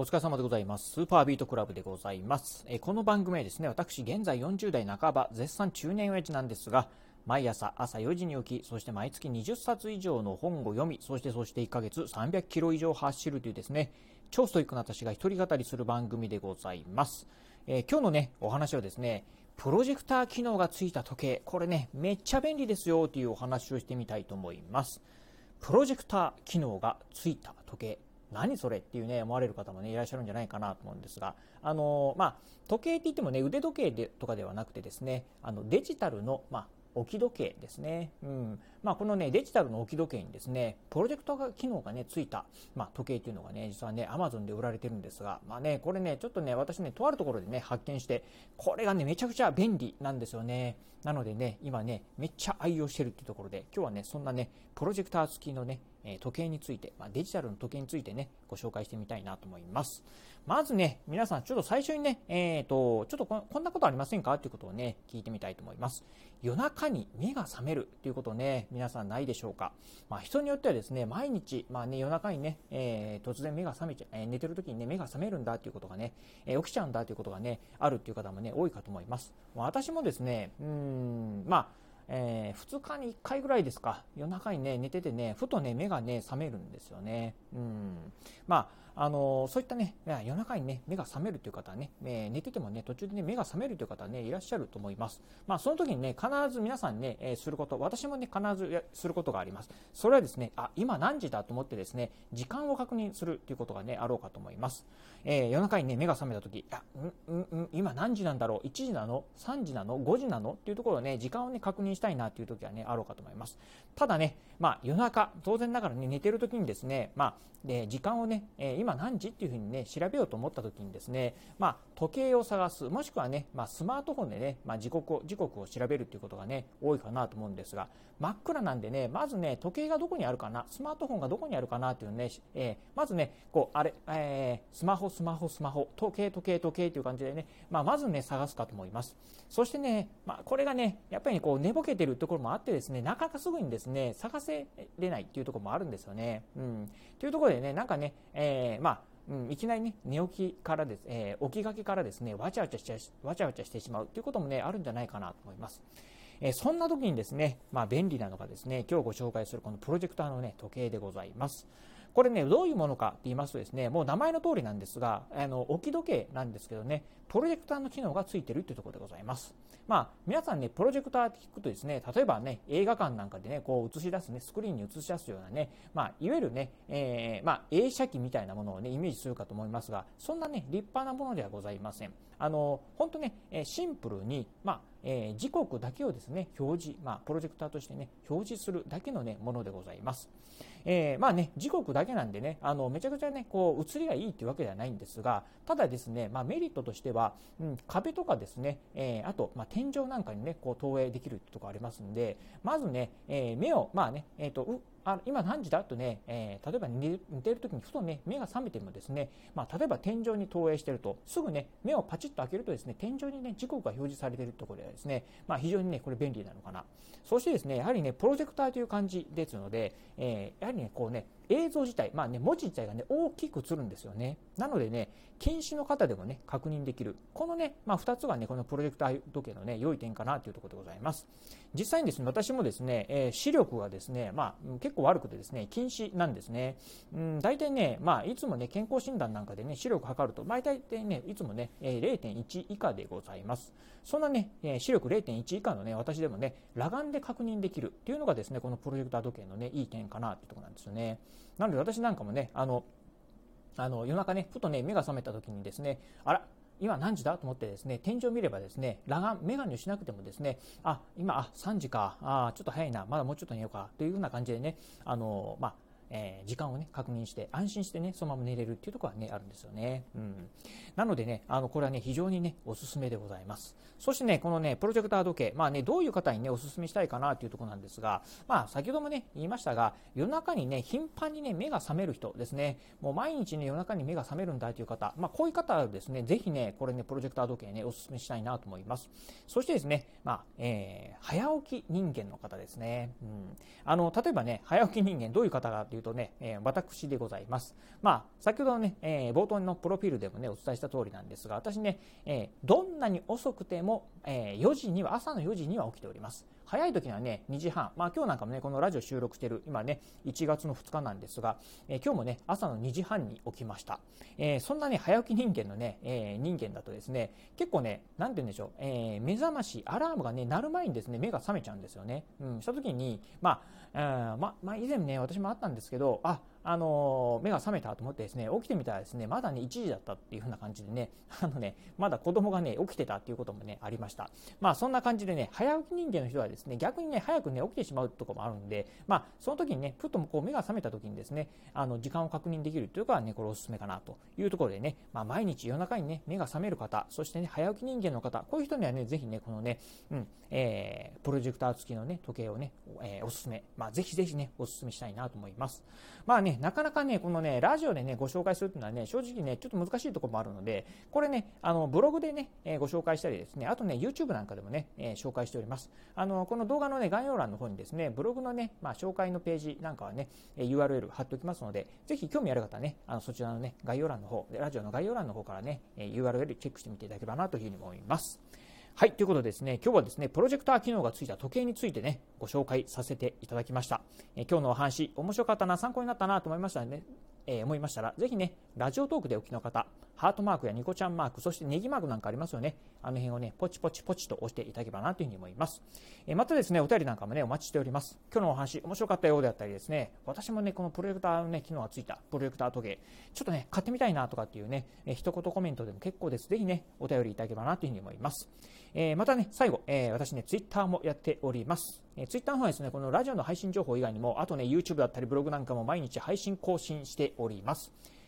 お疲れ様でございます。スーパービートクラブでございます。えこの番組はですね、私、現在40代半ば、絶賛中年親父なんですが、毎朝朝4時に起き、そして毎月20冊以上の本を読み、そしてそして1ヶ月300キロ以上走るというですね、超ストイックな私が一人語りする番組でございます。えー、今日のね、お話はですね、プロジェクター機能がついた時計、これね、めっちゃ便利ですよというお話をしてみたいと思います。プロジェクター機能がついた時計。何それっていうね、思われる方もね、いらっしゃるんじゃないかなと思うんですが、あのまあ、時計って言ってもね、腕時計でとかではなくてですね、あのデジタルの、まあ、置き時計ですね。うんまあ、このね、デジタルの置き時計にですね、プロジェクター機能がね、ついた、まあ、時計っていうのがね、実はね、アマゾンで売られてるんですが、まあね、これね、ちょっとね、私ね、とあるところでね、発見して、これがね、めちゃくちゃ便利なんですよね。なのでね、今ね、めっちゃ愛用してるっていうところで、今日はね、そんなね、プロジェクター付きのね、時計について、まあ、デジタルの時計についてね、ご紹介してみたいなと思います。まずね、皆さん、ちょっと最初にね、えっ、ー、と、ちょっとこんなことありませんか？っていうことをね、聞いてみたいと思います。夜中に目が覚めるっていうことね、皆さんないでしょうか？まあ、人によってはですね、毎日、まあね、夜中にね、えー、突然目が覚めちゃ、えー、寝てる時にね、目が覚めるんだっていうことがね、え、起きちゃうんだっていうことがね、あるっていう方もね、多いかと思います。ま私もですね、うん、まあ、えー、2日に1回ぐらいですか、夜中にね、寝ててね、ふとね、目がね、覚めるんですよね。うん。まあ、あのそういったね、夜中にね、目が覚めるという方はね、え寝ててもね、途中でね、目が覚めるという方はね、いらっしゃると思います。まあ、その時にね、必ず皆さんね、えすること、私もね、必ずすることがあります。それはですね、あ、今何時だと思ってですね、時間を確認するということがね、あろうかと思います。えー、夜中にね、目が覚めた時、あ、うん、うん、今何時なんだろう ?1 時なの ?3 時なの ?5 時なの？っていうところをね、時間をね、確認したいなっていう時はね、あろうかと思います。ただね、まあ、夜中、当然ながらね、寝てる時にですね、まあ、で時間をね、えー、今何時っていうふうにね、調べようと思った時にですね、まあ、時計を探す、もしくはね、まあ、スマートフォンでね、まあ、時刻を、時刻を調べるっていうことがね、多いかなと思うんですが、真っ暗なんでね、まずね、時計がどこにあるかな、スマートフォンがどこにあるかなっていうね、え、まずね、こう、あれ、えー、スマホ、スマホ、スマホ、時計、時計、時計っていう感じでね、まあ、まずね、探すかと思います。そしてね、まあ、これがね、やっぱりこう、寝ぼけてるところもあってですね、なかなかすぐにですね、探せれないっていうところもあるんですよね。うん。というところでね、なんかね、えー、まあ、うん、いきなりね、寝起きからです、えー、起きがけからですね、わちゃわちゃしちゃ、わちゃわちゃしてしまうということもね、あるんじゃないかなと思います。えー、そんな時にですね、まあ便利なのがですね、今日ご紹介するこのプロジェクターのね、時計でございます。これね、どういうものかって言いますとですね、もう名前の通りなんですが、あの、置き時計なんですけどね、プロジェクターの機能がついてるっていうところでございます。まあ、皆さんね、プロジェクターって聞くとですね、例えばね、映画館なんかでね、こう映し出すね、スクリーンに映し出すようなね、まあ、いわゆるね、えー、まあ、映写機みたいなものをね、イメージするかと思いますが、そんなね、立派なものではございません。あの、本当ね、シンプルに、まあ、えー、時刻だけをですね、表示、まあ、プロジェクターとしてね、表示するだけのね、ものでございます。えー、まあね、時刻だけなんでね、あの、めちゃくちゃね、こう、映りがいいっていうわけではないんですが、ただですね、まあ、メリットとしては、うん、壁とかですね、えー、あと、まあ、天井なんかにね、こう、投影できるとこありますんで、まずね、えー、目を、まあね、えっ、と、あ今何時だ？とね、えー、例えば寝てる時にふとね、目が覚めてもですね、まあ、例えば天井に投影してると、すぐね、目をパチッと開けるとですね、天井にね、時刻が表示されているところではですね、まあ、非常にね、これ便利なのかな。そしてですね、やはりね、プロジェクターという感じですので、えー、やはりね、こうね、映像自体、まあね、文字自体がね、大きく映るんですよね。なのでね、近視の方でもね、確認できる。このね、まあ、2つがね、このプロジェクター時計のね、良い点かなというところでございます。実際にですね、私もですね、えー、視力がですね、まあ、結構悪くてですね、近視なんですね。うん、大体ね、まあ、いつもね、健康診断なんかでね、視力測ると、大体ね、いつもね、え、0.1以下でございます。そんなね、え、視力0.1以下のね、私でもね、裸眼で確認できるっていうのがですね、このプロジェクター時計のね、いい点かなっていうところなんですよね。なので私なんかもね、あの、あの夜中ね、ふとね、目が覚めた時にですね、あら、今何時だと思ってですね、天井を見ればですね、裸眼、眼鏡をしなくてもですね、あ、今、あ、3時か、あ、ちょっと早いな、まだもうちょっと寝ようか、というような感じでね、あの、まあ、えー、時間をね、確認して、安心してね、そのまま寝れるっていうところはね、あるんですよね。うん。なのでね、あの、これはね、非常にね、おすすめでございます。そしてね、このね、プロジェクター時計、まあね、どういう方にね、おすすめしたいかなっていうところなんですが、まあ、先ほどもね、言いましたが、夜中にね、頻繁にね、目が覚める人ですね、もう毎日ね、夜中に目が覚めるんだという方、まあ、こういう方はですね、ぜひね、これね、プロジェクター時計ね、おすすめしたいなと思います。そしてですね、まあ、えー、早起き人間の方ですね。うん。あの、例えばね、早起き人間、どういう方かというとね、えー、私でございます。まあ、先ほどのね、えー、冒頭のプロフィールでもね、お伝えした通りなんですが、私ね、えどんなに遅くても、え4時には、朝の4時には起きております。早い時にはね、2時半、まあ今日なんかもね、このラジオ収録してる、今ね、1月の2日なんですが、えー、今日もね、朝の2時半に起きました。えー、そんなね、早起き人間のね、えー、人間だとですね、結構ね、なんて言うんでしょう、え目覚まし、アラームがね、鳴る前にですね、目が覚めちゃうんですよね。うん、した時に、まあ、ま、まあ以前ね、私もあったんですけど、あ、あの目が覚めたと思ってですね起きてみたらですねまだね1時だったっていう風な感じでね あのねまだ子供がね起きてたっていうこともねありました。まあそんな感じでね早起き人間の人はですね逆にね早くね起きてしまうとこもあるんでまあその時にねふっとこう目が覚めた時にですねあの時間を確認できるというかねこれおすすめかなというところでねまあ毎日夜中にね目が覚める方そしてね早起き人間の方こういう人にはねぜひねこのねうんえー、プロジェクター付きのね時計をね、えー、おすすめまあぜひぜひねおすすめしたいなと思います。まあねねなかなかねこのね、ラジオでね、ご紹介するっていうのはね、正直ね、ちょっと難しいところもあるので、これね、あの、ブログでね、えー、ご紹介したりですね、あとね、YouTube なんかでもね、えー、紹介しております。あの、この動画のね、概要欄の方にですね、ブログのね、まあ、紹介のページなんかはねえ、URL 貼っておきますので、ぜひ興味ある方はね、あの、そちらのね、概要欄の方、ラジオの概要欄の方からねえ、URL チェックしてみていただければなというふうに思います。はい、ということでですね、今日はですね、プロジェクター機能がついた時計についてね、ご紹介させていただきました。え今日のお話、面白かったな、参考になったなと思いましたね、えー、思いましたら、ぜひね、ラジオトークでお聞きの方、ハートマークやニコちゃんマーク、そしてネギマークなんかありますよね。あの辺をね、ポチポチポチと押していただければなというふうに思います。え、またですね、お便りなんかもね、お待ちしております。今日のお話、面白かったようであったりですね、私もね、このプロジェクターのね、機能がついたプロジェクター時計、ちょっとね、買ってみたいなとかっていうね、え、一言コメントでも結構です。ぜひね、お便りいただければなというふうに思います。えー、またね、最後、えー、私ね、ツイッターもやっております。えー、ツイッターの方はですね、このラジオの配信情報以外にも、あとね、YouTube だったりブログなんかも毎日配信更新しております。